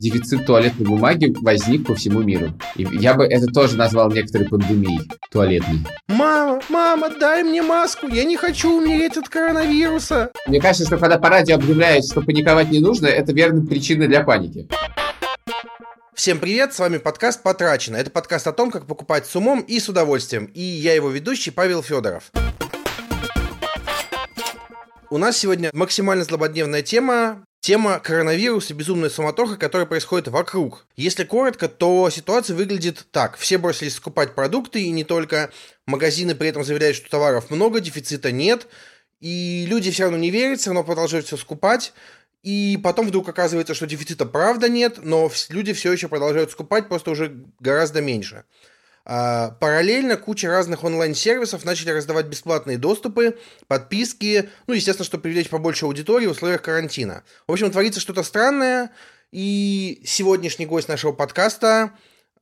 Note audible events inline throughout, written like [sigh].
дефицит туалетной бумаги возник по всему миру. И я бы это тоже назвал некоторой пандемией туалетной. Мама, мама, дай мне маску, я не хочу умереть от коронавируса. Мне кажется, что когда по радио объявляют, что паниковать не нужно, это верная причина для паники. Всем привет, с вами подкаст «Потрачено». Это подкаст о том, как покупать с умом и с удовольствием. И я его ведущий Павел Федоров. У нас сегодня максимально злободневная тема Тема коронавируса, безумная суматоха, которая происходит вокруг. Если коротко, то ситуация выглядит так. Все бросились скупать продукты, и не только. Магазины при этом заявляют, что товаров много, дефицита нет. И люди все равно не верят, все равно продолжают все скупать. И потом вдруг оказывается, что дефицита правда нет, но люди все еще продолжают скупать, просто уже гораздо меньше. А, параллельно куча разных онлайн-сервисов начали раздавать бесплатные доступы, подписки, ну, естественно, чтобы привлечь побольше аудитории в условиях карантина. В общем, творится что-то странное, и сегодняшний гость нашего подкаста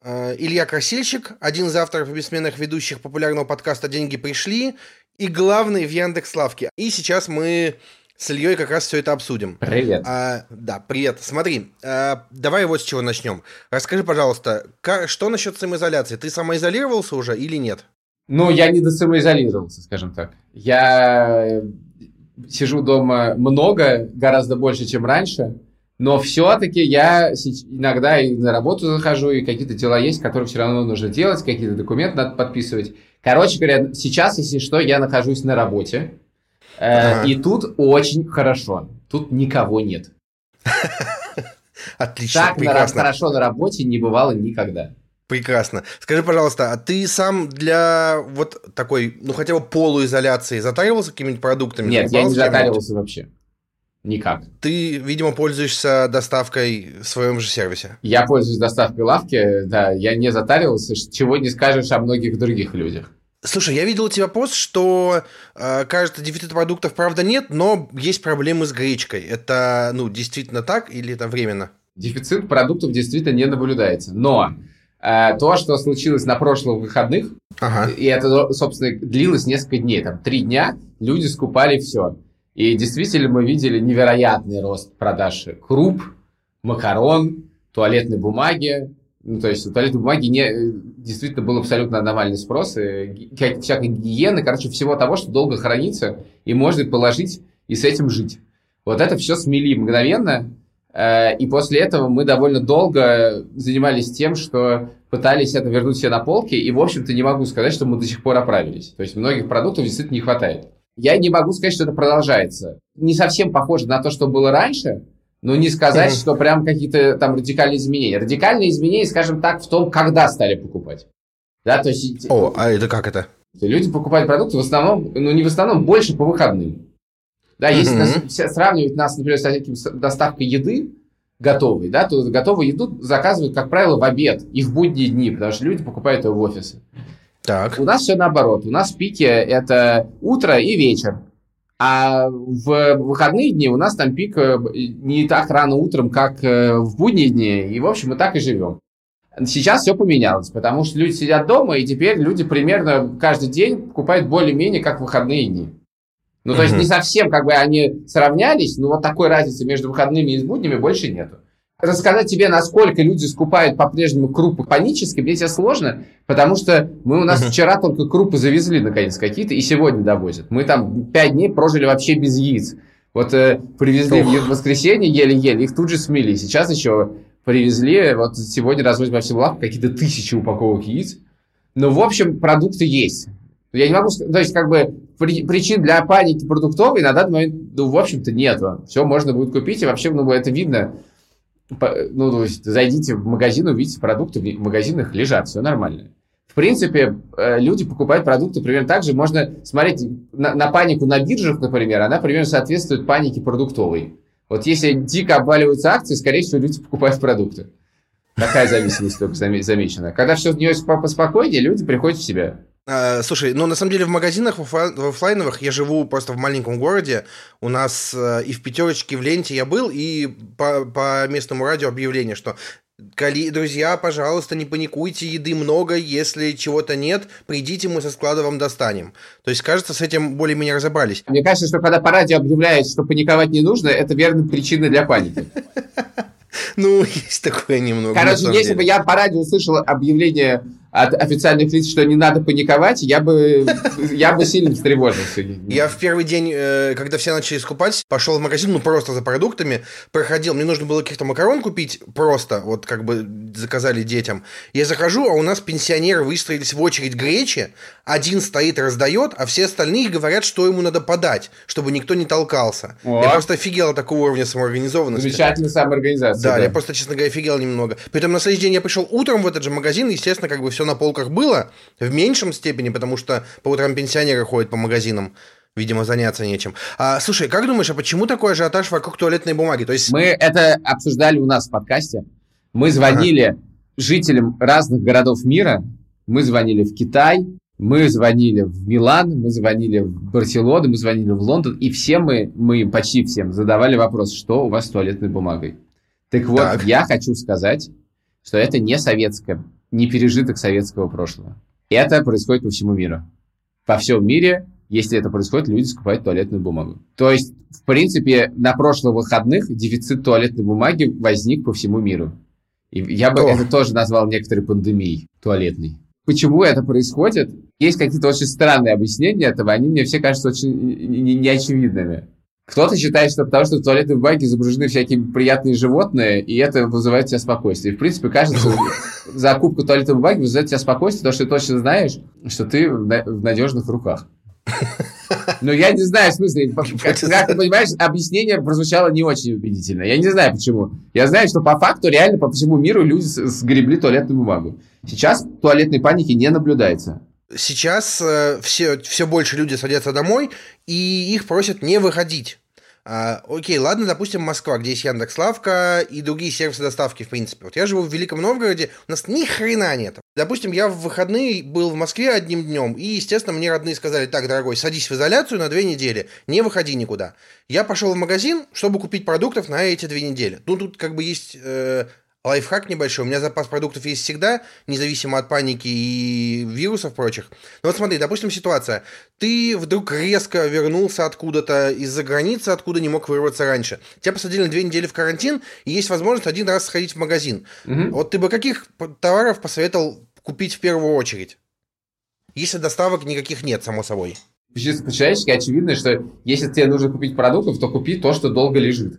а, Илья Красильщик, один из авторов и бессменных ведущих популярного подкаста «Деньги пришли» и главный в Яндекс.Лавке. И сейчас мы с Ильей как раз все это обсудим. Привет. А, да, привет. Смотри, а, давай вот с чего начнем. Расскажи, пожалуйста, как, что насчет самоизоляции? Ты самоизолировался уже или нет? Ну, я не досамоизолировался, скажем так. Я сижу дома много, гораздо больше, чем раньше, но все-таки я иногда и на работу захожу, и какие-то дела есть, которые все равно нужно делать, какие-то документы надо подписывать. Короче говоря, сейчас, если что, я нахожусь на работе, Ага. И тут очень хорошо. Тут никого нет. Отлично, так прекрасно. хорошо на работе не бывало никогда. Прекрасно. Скажи, пожалуйста, а ты сам для вот такой, ну хотя бы полуизоляции затаривался какими-нибудь продуктами? Нет, я не затаривался вообще. Никак. Ты, видимо, пользуешься доставкой в своем же сервисе. Я пользуюсь доставкой лавки, да, я не затаривался, чего не скажешь о многих других людях. Слушай, я видел у тебя пост, что, э, кажется, дефицита продуктов, правда, нет, но есть проблемы с гречкой. Это, ну, действительно так или это временно? Дефицит продуктов действительно не наблюдается. Но э, то, что случилось на прошлых выходных, ага. и это, собственно, длилось несколько дней, там, три дня, люди скупали все. И действительно мы видели невероятный рост продаж круп, макарон, туалетной бумаги, ну, то есть у туалетной бумаги не, действительно был абсолютно аномальный спрос, и, всякой гигиены, короче, всего того, что долго хранится, и можно положить и с этим жить. Вот это все смели мгновенно, э, и после этого мы довольно долго занимались тем, что пытались это вернуть себе на полки, и, в общем-то, не могу сказать, что мы до сих пор оправились. То есть многих продуктов действительно не хватает. Я не могу сказать, что это продолжается. Не совсем похоже на то, что было раньше, но не сказать, что прям какие-то там радикальные изменения. Радикальные изменения, скажем так, в том, когда стали покупать. Да, то есть... О, а это как это? Люди покупают продукты в основном, ну не в основном, больше по выходным. Да, если mm-hmm. нас, сравнивать нас, например, с таким доставкой еды готовой, да, то готовую еду заказывают, как правило, в обед и в будние дни, потому что люди покупают ее в офисы. Так. У нас все наоборот. У нас пики это утро и вечер. А в выходные дни у нас там пик э, не так рано утром, как э, в будние дни. И, в общем, мы так и живем. Сейчас все поменялось, потому что люди сидят дома, и теперь люди примерно каждый день покупают более-менее как выходные дни. Ну, то есть не совсем как бы они сравнялись, но вот такой разницы между выходными и буднями больше нету. Рассказать тебе, насколько люди скупают по-прежнему крупы панически, мне тебе сложно, потому что мы у нас uh-huh. вчера только крупы завезли, наконец, какие-то, и сегодня довозят. Мы там пять дней прожили вообще без яиц. Вот э, привезли в воскресенье еле-еле, их тут же смели. Сейчас еще привезли, вот сегодня развозят по всему лавку какие-то тысячи упаковок яиц. Но, в общем, продукты есть. Я не могу сказать, то есть, как бы, при, причин для паники продуктовой на данный момент, ну, в общем-то, нету. Все можно будет купить, и вообще, ну, это видно ну, то есть зайдите в магазин, увидите продукты в магазинах лежат, все нормально. В принципе, э, люди покупают продукты примерно так же. Можно смотреть на, на панику на биржах, например, она примерно соответствует панике продуктовой. Вот если дико обваливаются акции, скорее всего, люди покупают продукты. Такая зависимость только замечена. Когда все становится поспокойнее, люди приходят в себя. А, слушай, ну на самом деле в магазинах в офлайновых я живу просто в маленьком городе. У нас э, и в пятерочке в ленте я был, и по, по местному радио объявление, что друзья, пожалуйста, не паникуйте, еды много, если чего-то нет, придите, мы со склада вам достанем. То есть, кажется, с этим более-менее разобрались. Мне кажется, что когда по радио объявляют, что паниковать не нужно, это верная причина для паники. [laughs] Ну, есть такое немного. Короче, если бы я по радио услышал объявление от официальных лиц, что не надо паниковать, я бы, я бы сильно встревожился. Я в первый день, э, когда все начали скупать, пошел в магазин, ну, просто за продуктами, проходил, мне нужно было каких-то макарон купить, просто, вот как бы заказали детям. Я захожу, а у нас пенсионеры выстроились в очередь гречи, один стоит, раздает, а все остальные говорят, что ему надо подать, чтобы никто не толкался. О. Я просто офигел от такого уровня самоорганизованности. Замечательная самоорганизация. Да, да, я просто, честно говоря, офигел немного. Притом на следующий день я пришел утром в этот же магазин, естественно, как бы все на полках было, в меньшем степени, потому что по утрам пенсионеры ходят по магазинам. Видимо, заняться нечем. А, слушай, как думаешь, а почему такой ажиотаж вокруг туалетной бумаги? То есть... Мы это обсуждали у нас в подкасте. Мы звонили ага. жителям разных городов мира. Мы звонили в Китай, мы звонили в Милан, мы звонили в Барселону, мы звонили в Лондон, и все мы, мы почти всем задавали вопрос, что у вас с туалетной бумагой. Так вот, так. я хочу сказать, что это не советское не пережиток советского прошлого. Это происходит по всему миру. По всем мире, если это происходит, люди скупают туалетную бумагу. То есть, в принципе, на прошлых выходных дефицит туалетной бумаги возник по всему миру. И я бы О. это тоже назвал некоторой пандемией туалетной. Почему это происходит? Есть какие-то очень странные объяснения этого, они мне все кажутся очень неочевидными. Кто-то считает, что потому что в туалетной бумаге изображены всякие приятные животные, и это вызывает у тебя спокойствие. И, в принципе, кажется, [laughs] закупка туалетной бумаги вызывает у тебя спокойствие, потому что ты точно знаешь, что ты в надежных руках. [laughs] Но я не знаю, в смысле, как, как ты понимаешь, объяснение прозвучало не очень убедительно. Я не знаю почему. Я знаю, что по факту реально по всему миру люди сгребли туалетную бумагу. Сейчас туалетной паники не наблюдается. Сейчас э, все, все больше люди садятся домой, и их просят не выходить. А, окей, ладно, допустим, Москва, где есть Яндекс.Лавка и другие сервисы доставки, в принципе. Вот я живу в Великом Новгороде, у нас ни хрена нет. Допустим, я в выходные был в Москве одним днем, и, естественно, мне родные сказали, так, дорогой, садись в изоляцию на две недели, не выходи никуда. Я пошел в магазин, чтобы купить продуктов на эти две недели. Ну, тут как бы есть э, лайфхак небольшой. У меня запас продуктов есть всегда, независимо от паники и вирусов прочих. Но вот смотри, допустим, ситуация. Ты вдруг резко вернулся откуда-то из-за границы, откуда не мог вырваться раньше. Тебя посадили на две недели в карантин, и есть возможность один раз сходить в магазин. Угу. Вот ты бы каких товаров посоветовал купить в первую очередь? Если доставок никаких нет, само собой. Чисто по-человечески очевидно, что если тебе нужно купить продуктов, то купи то, что долго лежит.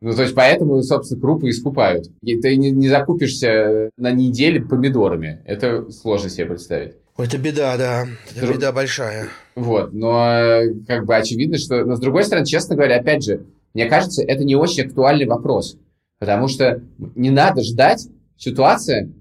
Ну, то есть поэтому, собственно, крупы и скупают. И ты не, не закупишься на неделе помидорами. Это сложно себе представить. Это беда, да. Это Друг... беда большая. Вот, но как бы очевидно, что... Но с другой стороны, честно говоря, опять же, мне кажется, это не очень актуальный вопрос. Потому что не надо ждать ситуации,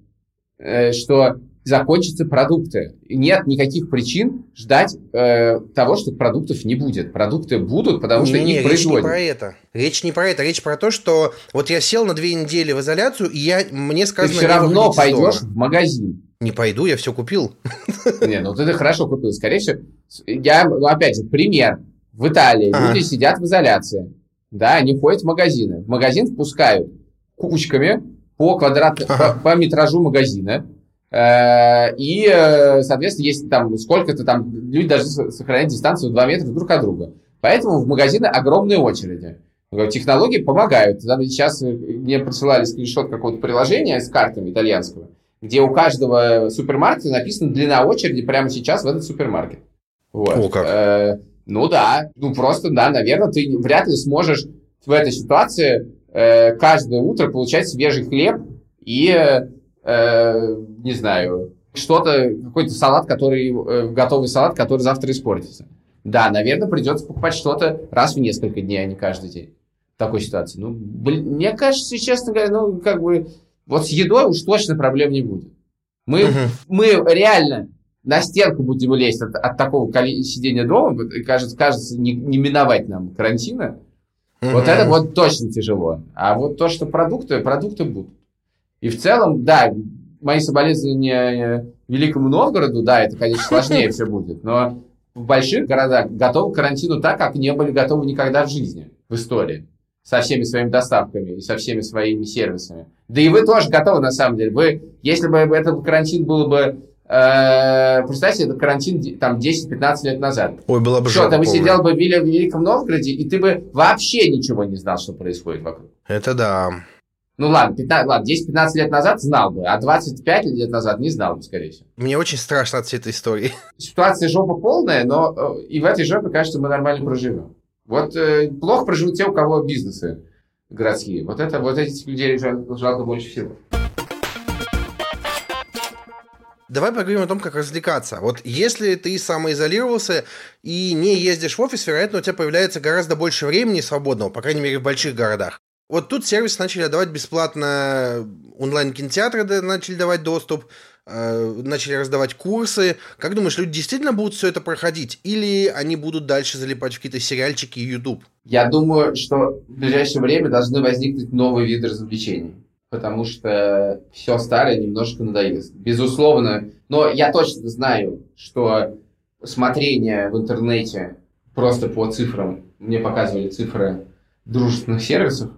э, что закончатся продукты. Нет никаких причин ждать э, того, что продуктов не будет. Продукты будут, потому что не, их не, производят. Речь не про это. Речь не про это. Речь про то, что вот я сел на две недели в изоляцию, и я, мне сказано... Ты все равно пойдешь в магазин. Не пойду, я все купил. [laughs] Не, ну ты хорошо купил. Скорее всего, я, ну опять же, пример. В Италии ага. люди сидят в изоляции. Да, они ходят в магазины. В магазин впускают кучками по квадрат, ага. по, по метражу магазина и, э, соответственно, есть там сколько-то там, люди даже сохраняют дистанцию 2 метра друг от друга. Поэтому в магазины огромные очереди. Технологии помогают. Сейчас э, мне присылали скриншот какого-то приложения с картами итальянского, где у каждого супермаркета написана длина очереди прямо сейчас в этот супермаркет. Вот. О, как. Э, ну да, ну просто, да, наверное, ты вряд ли сможешь в этой ситуации э, каждое утро получать свежий хлеб и э, не знаю, что-то, какой-то салат, который, э, готовый салат, который завтра испортится. Да, наверное, придется покупать что-то раз в несколько дней, а не каждый день. В такой ситуации. Ну, блин, мне кажется, честно говоря, ну, как бы, вот с едой уж точно проблем не будет. Мы, uh мы реально на стенку будем лезть от, от такого сидения дома, кажется, кажется не, не миновать нам карантина. uh Вот это вот точно тяжело. А вот то, что продукты, продукты будут. И в целом, да, мои соболезнования Великому Новгороду, да, это, конечно, сложнее все будет, но в больших городах готовы к карантину так, как не были готовы никогда в жизни, в истории, со всеми своими доставками и со всеми своими сервисами. Да и вы тоже готовы, на самом деле. Вы, если бы этот карантин был бы Э, представьте, это карантин там 10-15 лет назад. Ой, было бы Что, ты бы сидел бы в Великом Новгороде, и ты бы вообще ничего не знал, что происходит вокруг. Это да. Ну ладно, 15, ладно 10-15 лет назад знал бы, а 25 лет назад не знал бы, скорее всего. Мне очень страшно от всей этой истории. [laughs] Ситуация жопа полная, но э, и в этой жопе, кажется, мы нормально проживем. Вот э, плохо проживут те, у кого бизнесы городские. Вот это вот этих людей жалко больше всего. Давай поговорим о том, как развлекаться. Вот если ты самоизолировался и не ездишь в офис, вероятно, у тебя появляется гораздо больше времени свободного, по крайней мере, в больших городах. Вот тут сервис начали давать бесплатно онлайн-кинотеатры начали давать доступ, э, начали раздавать курсы. Как думаешь, люди действительно будут все это проходить? Или они будут дальше залипать в какие-то сериальчики и YouTube? Я думаю, что в ближайшее время должны возникнуть новые виды развлечений. Потому что все старое немножко надоест. Безусловно. Но я точно знаю, что смотрение в интернете просто по цифрам, мне показывали цифры дружественных сервисов,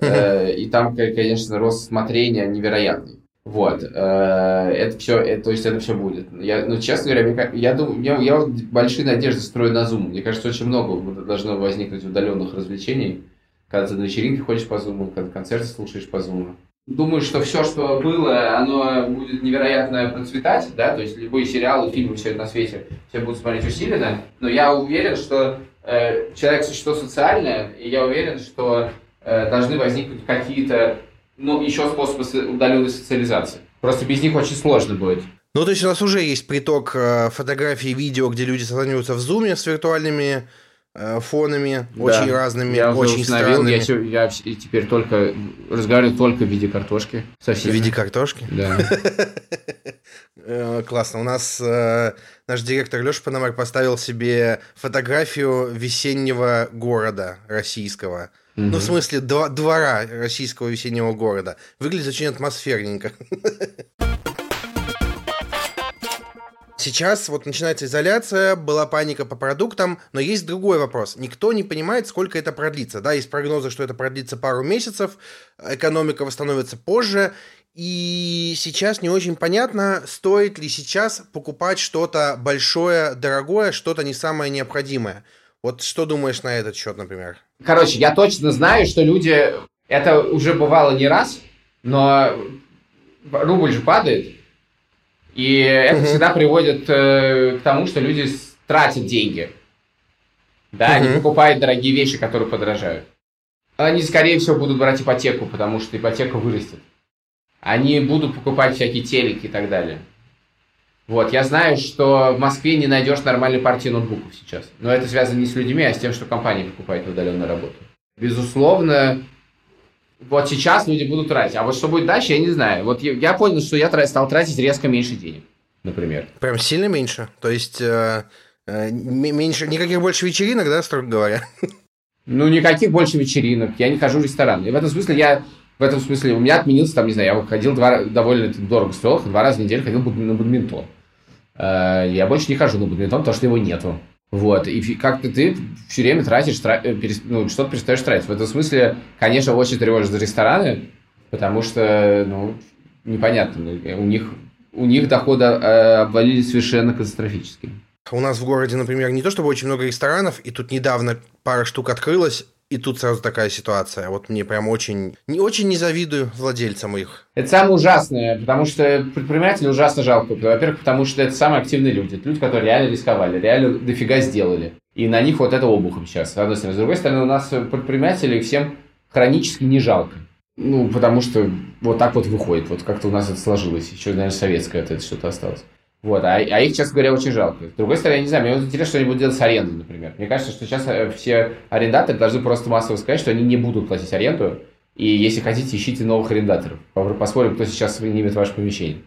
Э, и там, конечно, рост смотрения невероятный. Вот, э, это все, это, то есть это все будет. Я, ну, честно говоря, я думаю, я, я большие надежды строю на Zoom. Мне кажется, очень много должно возникнуть удаленных развлечений, когда ты на вечеринке ходишь по Zoom, когда концерты слушаешь по Zoom. Думаю, что все, что было, оно будет невероятно процветать, да, то есть любые сериалы, фильмы, все это на свете, все будут смотреть усиленно, но я уверен, что э, человек существо социальное, и я уверен, что Э, должны возникнуть какие-то, ну, еще способы удаленной социализации. Просто без них очень сложно будет. Ну, то есть у нас уже есть приток э, фотографий, видео, где люди созваниваются в зуме с виртуальными э, фонами, да. очень разными, я очень странными. Я, я теперь только разговариваю только в виде картошки. Совсем. В виде картошки? Да. [laughs] Классно. У нас наш директор Леша Пономарь поставил себе фотографию весеннего города российского. Ну, в смысле, двора российского весеннего города. Выглядит очень атмосферненько. [laughs] Сейчас вот начинается изоляция, была паника по продуктам, но есть другой вопрос. Никто не понимает, сколько это продлится. Да, есть прогнозы, что это продлится пару месяцев, экономика восстановится позже, и сейчас не очень понятно, стоит ли сейчас покупать что-то большое, дорогое, что-то не самое необходимое. Вот что думаешь на этот счет, например? Короче, я точно знаю, что люди... Это уже бывало не раз, но рубль же падает, и это всегда приводит э, к тому, что люди тратят деньги. Да, они покупают дорогие вещи, которые подорожают. Они, скорее всего, будут брать ипотеку, потому что ипотека вырастет. Они будут покупать всякие телеки и так далее. Вот, я знаю, что в Москве не найдешь нормальной партии ноутбуков сейчас. Но это связано не с людьми, а с тем, что компания покупает удаленную работу. Безусловно, вот сейчас люди будут тратить. А вот что будет дальше, я не знаю. Вот я, я понял, что я стал тратить резко меньше денег, например. Прям сильно меньше? То есть э, э, меньше, никаких больше вечеринок, да, строго говоря? Ну, никаких больше вечеринок. Я не хожу в ресторан. И в этом смысле я в этом смысле у меня отменился, там, не знаю, я ходил два, довольно дорого стоил, два раза в неделю ходил на бадминтон. Э, я больше не хожу на бадминтон, потому что его нету. Вот, и как-то ты все время тратишь, тра... Э, ну, что-то перестаешь тратить. В этом смысле, конечно, очень тревожишь за рестораны, потому что, ну, непонятно, у них, у них доходы э, обвалились совершенно катастрофически. У нас в городе, например, не то чтобы очень много ресторанов, и тут недавно пара штук открылось, и тут сразу такая ситуация. Вот мне прям очень, не очень не завидую владельцам их. Это самое ужасное, потому что предприниматели ужасно жалко. Во-первых, потому что это самые активные люди. Это люди, которые реально рисковали, реально дофига сделали. И на них вот это обухом сейчас, с одной стороны. С другой стороны, у нас предпринимателей всем хронически не жалко. Ну, потому что вот так вот выходит. Вот как-то у нас это сложилось. Еще, наверное, советское это что-то осталось. Вот, а, а их, честно говоря, очень жалко. С другой стороны, я не знаю, мне вот интересно, что они будут делать с арендой, например. Мне кажется, что сейчас э, все арендаторы должны просто массово сказать, что они не будут платить аренду, и если хотите, ищите новых арендаторов. Посмотрим, кто сейчас снимет ваше помещение.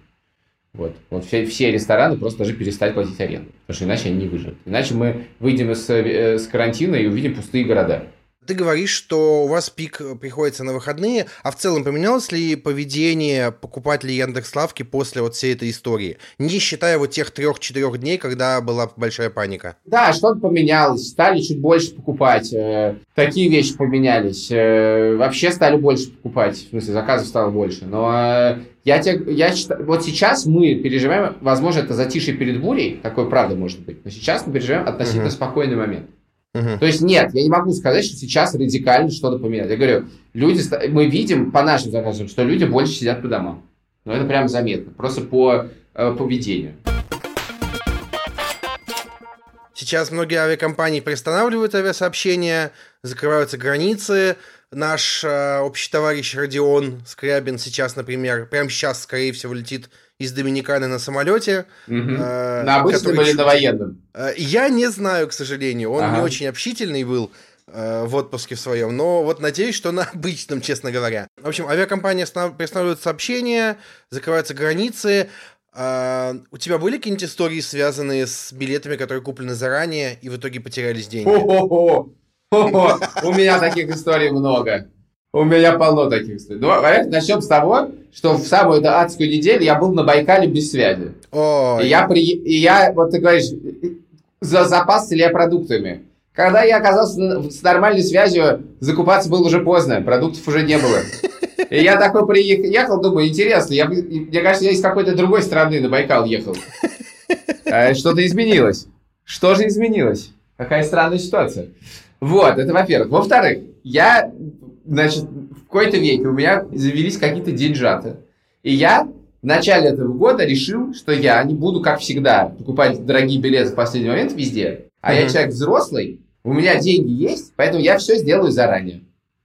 Вот. Вот все, все рестораны просто должны перестать платить аренду, потому что иначе они не выживут. Иначе мы выйдем из, э, с карантина и увидим пустые города. Ты говоришь, что у вас пик приходится на выходные, а в целом поменялось ли поведение покупателей Яндекс.Лавки после вот всей этой истории? Не считая вот тех трех-четырех дней, когда была большая паника. Да, что-то поменялось. Стали чуть больше покупать. Э, такие вещи поменялись. Э, вообще стали больше покупать. В смысле, заказов стало больше. Но э, я, тебе, я считаю, вот сейчас мы переживаем, возможно, это затишье перед бурей, такое правда может быть, но сейчас мы переживаем относительно uh-huh. спокойный момент. Угу. То есть нет, я не могу сказать, что сейчас радикально что-то поменять. Я говорю, люди, мы видим по нашим заказам, что люди больше сидят по домам. Но это прям заметно, просто по э, поведению. Сейчас многие авиакомпании приостанавливают авиасообщения, закрываются границы. Наш э, общий товарищ Родион Скрябин сейчас, например, прямо сейчас, скорее всего, летит из Доминиканы на самолете. Угу. Э, на обычном или на военном? Я не знаю, к сожалению. Он ага. не очень общительный был э, в отпуске в своем, но вот надеюсь, что на обычном, честно говоря. В общем, авиакомпания приостанавливает сообщения, закрываются границы. А, у тебя были какие-нибудь истории, связанные с билетами, которые куплены заранее, и в итоге потерялись деньги? У меня таких историй много. У меня полно таких историй. Ну, начнем с того, что в самую эту адскую неделю я был на Байкале без связи. И я, при... и я, вот ты говоришь, за запас продуктами. Когда я оказался с нормальной связью, закупаться было уже поздно, продуктов уже не было. И я такой приехал, думаю, интересно, я, мне кажется, я из какой-то другой страны на Байкал ехал. А что-то изменилось. Что же изменилось? Какая странная ситуация. Вот, это во-первых. Во-вторых, я, значит, в какой-то веке у меня завелись какие-то деньжаты. И я в начале этого года решил, что я не буду, как всегда, покупать дорогие билеты в последний момент везде. А mm-hmm. я человек взрослый, у меня деньги есть, поэтому я все сделаю заранее.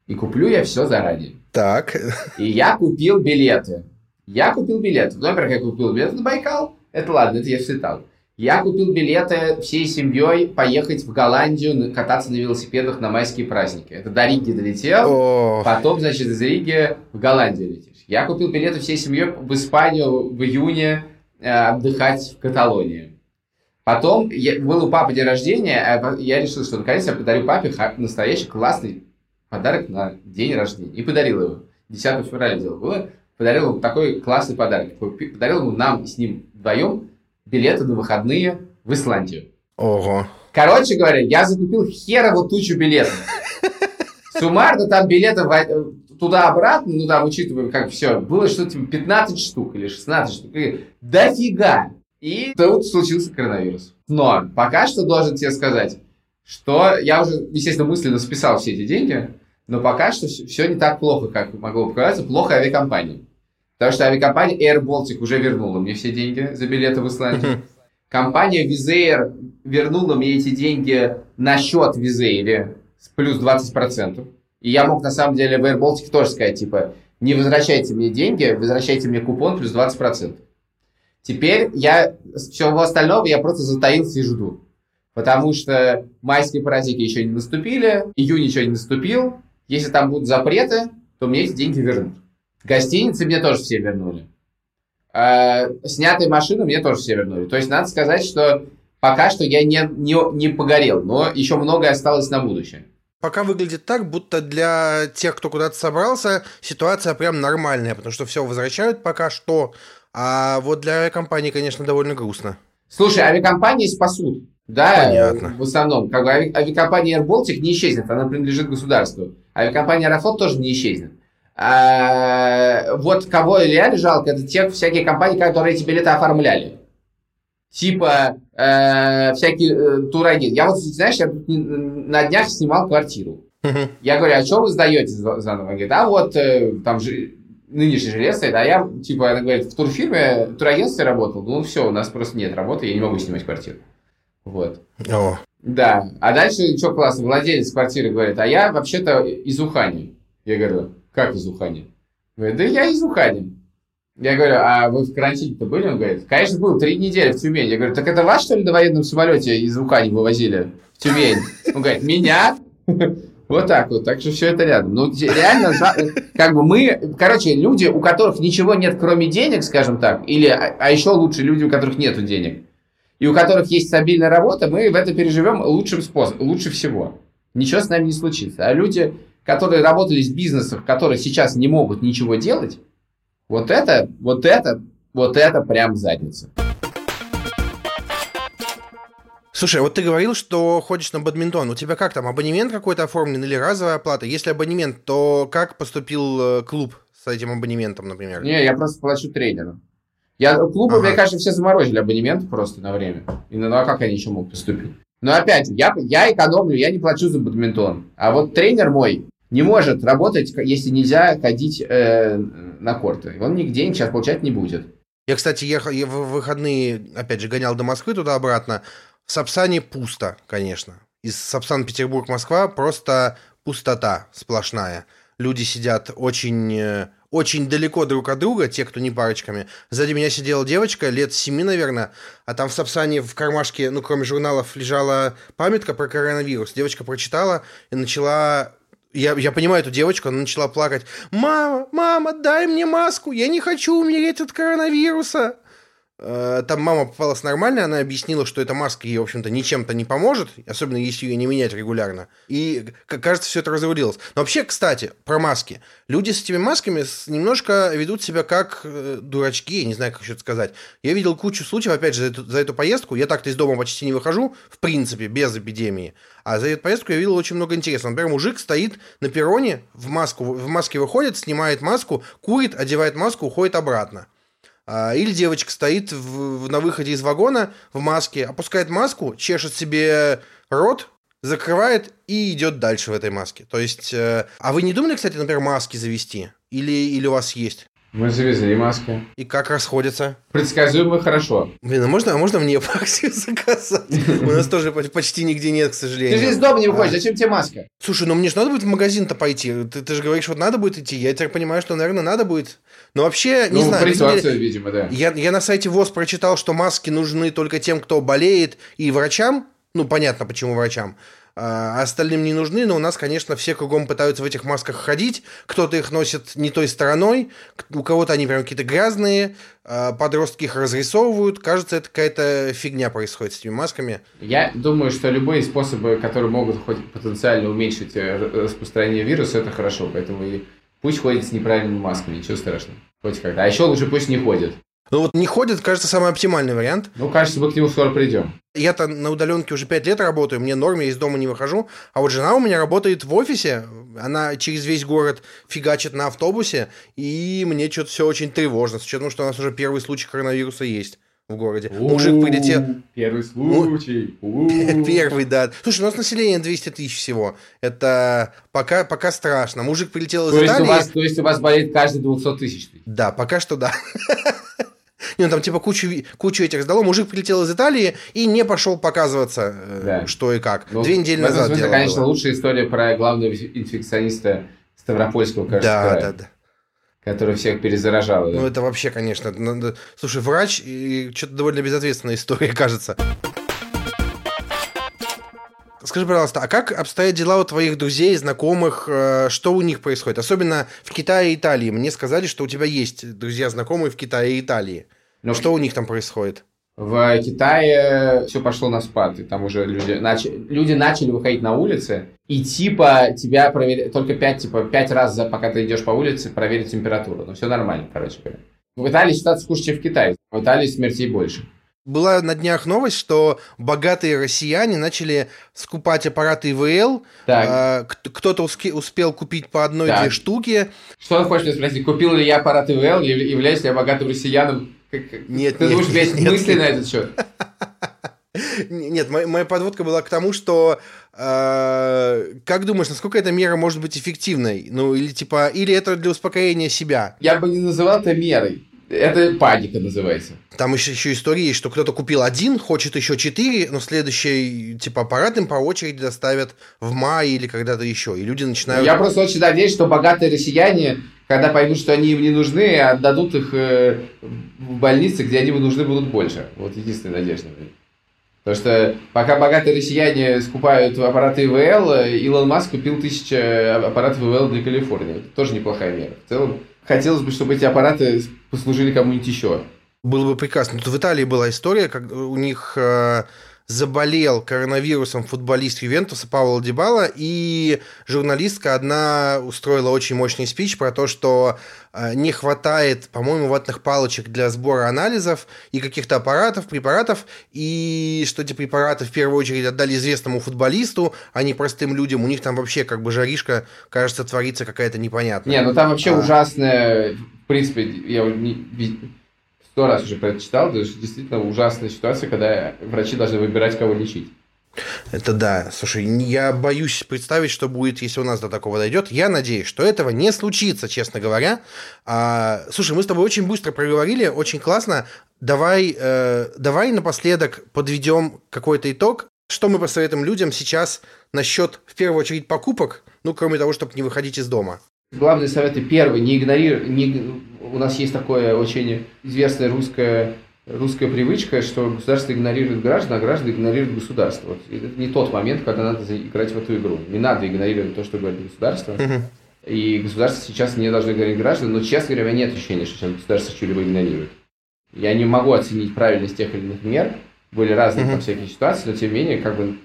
И куплю я все заранее. Так. И я купил билеты. Я купил билеты. Ну, во-первых, я купил билеты на Байкал. Это ладно, это я слетал. Я купил билеты всей семьей поехать в Голландию кататься на велосипедах на майские праздники. Это до Риги долетел, О. потом, значит, из Риги в Голландию летишь. Я купил билеты всей семьей в Испанию в июне э, отдыхать в Каталонии. Потом я, был у папы день рождения, а я решил, что наконец я подарю папе настоящий классный подарок на день рождения. И подарил его. 10 февраля дело было. Подарил ему такой классный подарок. Подарил ему нам с ним вдвоем билеты на выходные в Исландию. Ого. Короче говоря, я закупил херову тучу билетов. Суммарно там билетов туда-обратно, ну там, учитывая, как все, было что-то типа 15 штук или 16 штук. Дофига! И тут случился коронавирус. Но пока что должен тебе сказать, что я уже, естественно, мысленно списал все эти деньги, но пока что все не так плохо, как могло показаться. Плохо авиакомпания. Потому что авиакомпания Air Baltic уже вернула мне все деньги за билеты в Исландию. Компания Visair вернула мне эти деньги на счет Visair с плюс 20%. И я мог на самом деле в Air Baltic тоже сказать, типа, не возвращайте мне деньги, возвращайте мне купон плюс 20%. Теперь я всего остального я просто затаился и жду. Потому что майские праздники еще не наступили, июнь еще не наступил. Если там будут запреты, то мне эти деньги вернут. Гостиницы мне тоже все вернули. А, снятые машины мне тоже все вернули. То есть надо сказать, что пока что я не, не, не погорел, но еще многое осталось на будущее. Пока выглядит так, будто для тех, кто куда-то собрался, ситуация прям нормальная, потому что все возвращают пока что, а вот для авиакомпании, конечно, довольно грустно. Слушай, авиакомпании спасут. Да, Понятно. в основном. Как бы авиакомпания Air Baltic не исчезнет, она принадлежит государству. Авиакомпания Аэрофлот тоже не исчезнет. А, вот кого реально жалко, это те всякие компании, которые эти билеты оформляли. Типа э, всякие э, турагенты. Я вот, знаешь, я на днях снимал квартиру. Я говорю, а что вы сдаете заново? Он говорит, а вот э, там же нынешний жилец стоит, а я, типа, она говорит, в турфирме, в турагентстве работал, ну все, у нас просто нет работы, я не могу снимать квартиру. Вот. О. Да. А дальше, что классно, владелец квартиры говорит, а я вообще-то из Ухани. Я говорю, как из Ухани? Говорит, да я из Ухани. Я говорю, а вы в карантине-то были? Он говорит, конечно, был, три недели в Тюмени. Я говорю, так это вас, что ли, на военном самолете из Ухани вывозили в Тюмень? Он говорит, меня? [laughs] Вот так вот, так что все это рядом. Ну, реально, как бы мы, короче, люди, у которых ничего нет, кроме денег, скажем так, или, а, а еще лучше люди, у которых нет денег, и у которых есть стабильная работа, мы в это переживем лучшим способом, лучше всего. Ничего с нами не случится. А люди, которые работали в бизнесах, которые сейчас не могут ничего делать, вот это, вот это, вот это прям задница. Слушай, вот ты говорил, что ходишь на бадминтон. У тебя как там, абонемент какой-то оформлен или разовая оплата? Если абонемент, то как поступил э, клуб с этим абонементом, например? Не, я просто плачу тренеру. Я, клубы, ага. мне кажется, все заморозили абонемент просто на время. И ну, а как они еще могут поступить? Но опять я, я экономлю, я не плачу за бадминтон. А вот тренер мой не может работать, если нельзя ходить э, на корты. Он нигде сейчас получать не будет. Я, кстати, ехал я в выходные, опять же, гонял до Москвы туда-обратно. В Сапсане пусто, конечно. Из Сапсан-Петербург-Москва просто пустота сплошная. Люди сидят очень э, очень далеко друг от друга, те, кто не парочками. Сзади меня сидела девочка, лет семи, наверное, а там в Сапсане в кармашке, ну, кроме журналов, лежала памятка про коронавирус. Девочка прочитала и начала я, я понимаю эту девочку, она начала плакать. «Мама, мама, дай мне маску, я не хочу умереть от коронавируса!» Э, там мама попалась нормально, она объяснила, что эта маска ей, в общем-то, ничем-то не поможет, особенно если ее не менять регулярно. И, кажется, все это разрулилось. Но вообще, кстати, про маски. Люди с этими масками немножко ведут себя как э, дурачки, не знаю, как еще это сказать. Я видел кучу случаев, опять же, за эту, за эту поездку. Я так-то из дома почти не выхожу, в принципе, без эпидемии. А за эту поездку я видел очень много интересного. Например, мужик стоит на перроне, в, маску, в маске выходит, снимает маску, курит, одевает маску, уходит обратно. А, или девочка стоит в, на выходе из вагона в маске, опускает маску, чешет себе рот, закрывает и идет дальше в этой маске. То есть, э, а вы не думали, кстати, например, маски завести? Или, или у вас есть? Мы завезли маски. И как расходятся? Предсказуемо хорошо. Блин, а можно, а можно мне маски [laughs] заказать? У нас тоже почти нигде нет, к сожалению. Ты же из дома не выходишь, зачем тебе маска? Слушай, ну мне же надо будет в магазин-то пойти. Ты, ты же говоришь, вот надо будет идти. Я теперь понимаю, что, наверное, надо будет. Но вообще, не ну, знаю. Ситуация, видимо, да. Я, я на сайте ВОЗ прочитал, что маски нужны только тем, кто болеет, и врачам. Ну, понятно, почему врачам. А остальным не нужны, но у нас, конечно, все кругом пытаются в этих масках ходить. Кто-то их носит не той стороной, у кого-то они прям какие-то грязные, а подростки их разрисовывают. Кажется, это какая-то фигня происходит с этими масками. Я думаю, что любые способы, которые могут хоть потенциально уменьшить э, распространение вируса, это хорошо. Поэтому и пусть ходит с неправильными масками, ничего страшного. Хоть как-то. А еще лучше пусть не ходит. Ну вот не ходит, кажется, самый оптимальный вариант. Ну, кажется, мы к нему скоро придем. Я-то на удаленке уже 5 лет работаю, мне норм, я из дома не выхожу. А вот жена у меня работает в офисе, она через весь город фигачит на автобусе, и мне что-то все очень тревожно, с учетом, что у нас уже первый случай коронавируса есть в городе. Мужик прилетел... Первый случай. [laughs] Первый, да. Слушай, у нас население 200 тысяч всего. Это пока, пока страшно. Мужик прилетел из то Италии... Есть у вас, то есть у вас болеет каждый 200 тысяч? Да, пока что да. [laughs] Не, ну там типа кучу, кучу этих сдало. Мужик прилетел из Италии и не пошел показываться, э, да. что и как. Ну, Две недели назад. Смысле, конечно, было. лучшая история про главного инфекциониста Ставропольского, кажется. Да, края, да, да. Который всех перезаражал. Ну, да. это вообще, конечно. Надо... Слушай, врач, и что-то довольно безответственная история, [laughs] кажется. Скажи, пожалуйста, а как обстоят дела у твоих друзей, знакомых? Э, что у них происходит? Особенно в Китае и Италии. Мне сказали, что у тебя есть друзья, знакомые в Китае и Италии. Но что у них там происходит? В Китае все пошло на спад, и там уже люди, нач... люди начали выходить на улицы, и типа тебя проверяют, только пять, типа, пять раз, за, пока ты идешь по улице, проверить температуру. Ну, все нормально, короче говоря. В Италии ситуация хуже, чем в Китае. В Италии смертей больше. Была на днях новость, что богатые россияне начали скупать аппараты ИВЛ. Э, кто-то успел купить по одной-две штуки. Что ты хочешь спросить? Купил ли я аппарат ИВЛ, являюсь ли я богатым Нет, Ты нет, думаешь, весь нет, мысли нет. на этот счет? Нет, моя, моя подводка была к тому, что э, как думаешь, насколько эта мера может быть эффективной? Ну, или типа, или это для успокоения себя? Я бы не называл это мерой. Это паника называется. Там еще, еще история есть, что кто-то купил один, хочет еще четыре, но следующий типа аппарат им по очереди доставят в мае или когда-то еще. И люди начинают... Я просто очень надеюсь, что богатые россияне, когда поймут, что они им не нужны, отдадут их э, в больницы, где они нужны будут больше. Вот единственная надежда. Потому что пока богатые россияне скупают аппараты ИВЛ, Илон Маск купил тысячу аппаратов ИВЛ для Калифорнии. Это тоже неплохая мера. В целом, хотелось бы, чтобы эти аппараты послужили кому-нибудь еще. Было бы прекрасно. Тут в Италии была история, как у них э, заболел коронавирусом футболист Ювентуса Пауло Дибала, и журналистка одна устроила очень мощный спич про то, что э, не хватает, по-моему, ватных палочек для сбора анализов и каких-то аппаратов, препаратов, и что эти препараты в первую очередь отдали известному футболисту, а не простым людям. У них там вообще как бы жаришка, кажется, творится какая-то непонятная. Не, ну там вообще а... ужасная, в принципе, я не сто раз уже прочитал, это действительно ужасная ситуация, когда врачи должны выбирать, кого лечить. Это да. Слушай, я боюсь представить, что будет, если у нас до такого дойдет. Я надеюсь, что этого не случится, честно говоря. А, слушай, мы с тобой очень быстро проговорили, очень классно. Давай, э, давай напоследок подведем какой-то итог. Что мы посоветуем людям сейчас насчет, в первую очередь, покупок, ну, кроме того, чтобы не выходить из дома? Главные советы. Первый, не игнорируй. Не, у нас есть такое очень известное русское русская привычка, что государство игнорирует граждан, а граждане игнорируют государство. Вот это не тот момент, когда надо играть в эту игру. Не надо игнорировать то, что говорит государство. И государство сейчас не должно игнорировать граждан, но, честно говоря, у меня нет ощущения, что сейчас государство что-либо игнорирует. Я не могу оценить правильность тех или иных мер. Были разные uh-huh. всякие ситуации, но тем не менее, как бы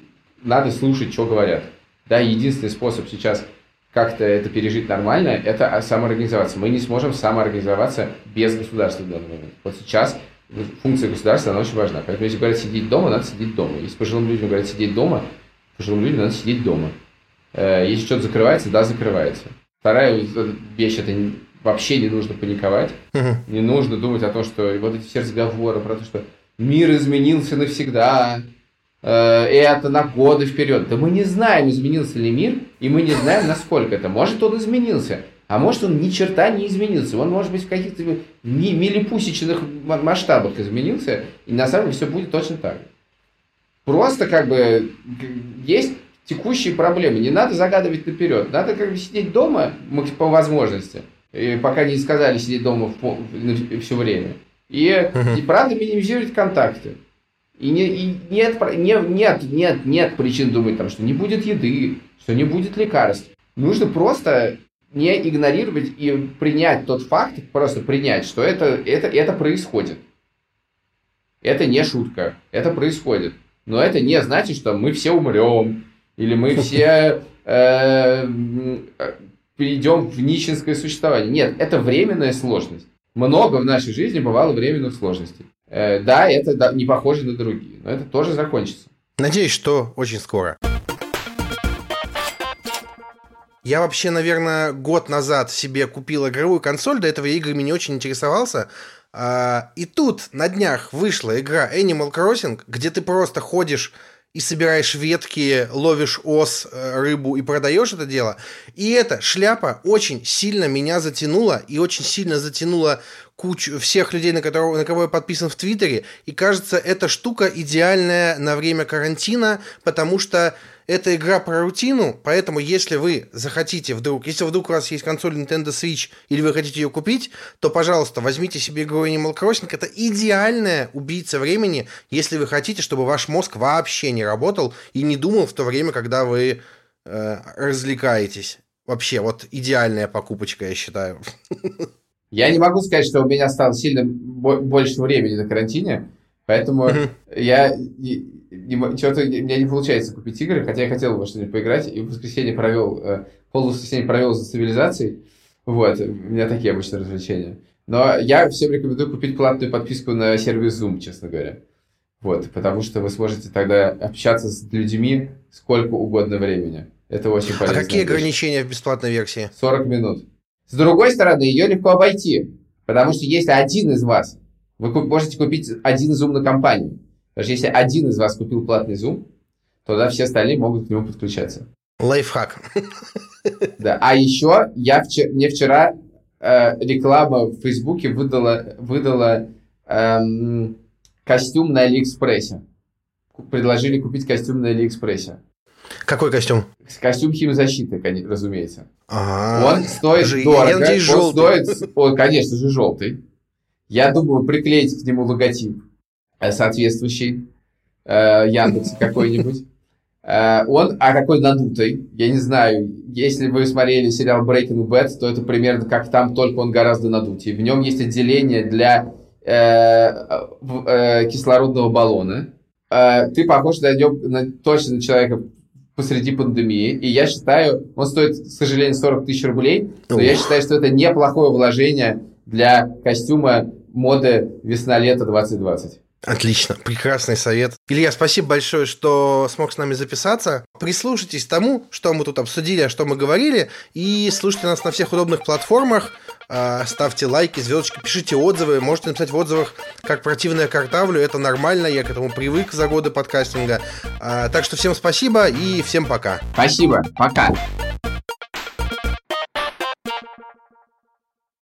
надо слушать, что говорят. Да, единственный способ сейчас как-то это пережить нормально, это самоорганизоваться. Мы не сможем самоорганизоваться без государства в данный момент. Вот сейчас функция государства, она очень важна. Поэтому если говорят сидеть дома, надо сидеть дома. Если пожилым людям говорят сидеть дома, пожилым людям надо сидеть дома. Э, если что-то закрывается, да, закрывается. Вторая вещь, это вообще не нужно паниковать. Uh-huh. Не нужно думать о том, что вот эти все разговоры про то, что мир изменился навсегда, это на годы вперед. Да мы не знаем, изменился ли мир, и мы не знаем, насколько это. Может, он изменился. А может он ни черта не изменился. Он может быть в каких-то милипусечных масштабах изменился, и на самом деле все будет точно так же. Просто как бы есть текущие проблемы. Не надо загадывать наперед. Надо как бы сидеть дома по возможности. Пока не сказали сидеть дома в, все время. И, и правда минимизировать контакты. И, не, и нет, не, нет, нет, нет причин думать, там, что не будет еды, что не будет лекарств. Нужно просто не игнорировать и принять тот факт, просто принять, что это, это, это происходит. Это не шутка, это происходит. Но это не значит, что мы все умрем, или мы [laughs] все э, перейдем в нищенское существование. Нет, это временная сложность. Много в нашей жизни бывало временных сложностей. Э, да, это не похоже на другие, но это тоже закончится. Надеюсь, что очень скоро. Я вообще, наверное, год назад себе купил игровую консоль, до этого я играми не очень интересовался. А, и тут на днях вышла игра Animal Crossing, где ты просто ходишь и собираешь ветки, ловишь ос, э, рыбу и продаешь это дело. И эта шляпа очень сильно меня затянула и очень сильно затянула кучу всех людей, на, которого, на кого я подписан в Твиттере. И кажется, эта штука идеальная на время карантина, потому что это игра про рутину, поэтому если вы захотите вдруг, если вдруг у вас есть консоль Nintendo Switch или вы хотите ее купить, то, пожалуйста, возьмите себе игру Animal Crossing. Это идеальная убийца времени, если вы хотите, чтобы ваш мозг вообще не работал и не думал в то время, когда вы э, развлекаетесь. Вообще, вот идеальная покупочка, я считаю. Я не могу сказать, что у меня стало сильно больше времени на карантине, поэтому я что-то у меня не получается купить игры, хотя я хотел во что-нибудь поиграть, и в воскресенье провел, э, пол воскресенья провел за цивилизацией. Вот, у меня такие обычные развлечения. Но я всем рекомендую купить платную подписку на сервис Zoom, честно говоря. Вот, потому что вы сможете тогда общаться с людьми сколько угодно времени. Это очень полезно. А какие вещь. ограничения в бесплатной версии? 40 минут. С другой стороны, ее легко обойти, потому что если один из вас, вы можете купить один Zoom на компанию, Даже если один из вас купил платный Zoom, то тогда все остальные могут к нему подключаться. Лайфхак. Да, а еще я вчера, мне вчера э, реклама в Фейсбуке выдала, выдала эм, костюм на Алиэкспрессе. Предложили купить костюм на Алиэкспрессе. Какой костюм? Костюм химзащиты, разумеется. А-а-а. Он стоит Же, дорого. Он желтый. стоит, он, конечно же, желтый. Я думаю, приклеить к нему логотип э, соответствующий э, Яндекс какой-нибудь. Э, он, а какой надутый, я не знаю, если вы смотрели сериал Breaking Bad, то это примерно как там, только он гораздо надутый. В нем есть отделение для кислородного баллона. Ты похож на, на, точно на человека посреди пандемии. И я считаю, он стоит, к сожалению, 40 тысяч рублей, но я считаю, что это неплохое вложение для костюма моды весна-лето 2020. Отлично, прекрасный совет. Илья, спасибо большое, что смог с нами записаться. Прислушайтесь тому, что мы тут обсудили, о что мы говорили, и слушайте нас на всех удобных платформах. А, ставьте лайки, звездочки, пишите отзывы. Можете написать в отзывах, как противная картавлю. Это нормально, я к этому привык за годы подкастинга. А, так что всем спасибо и всем пока. Спасибо, пока.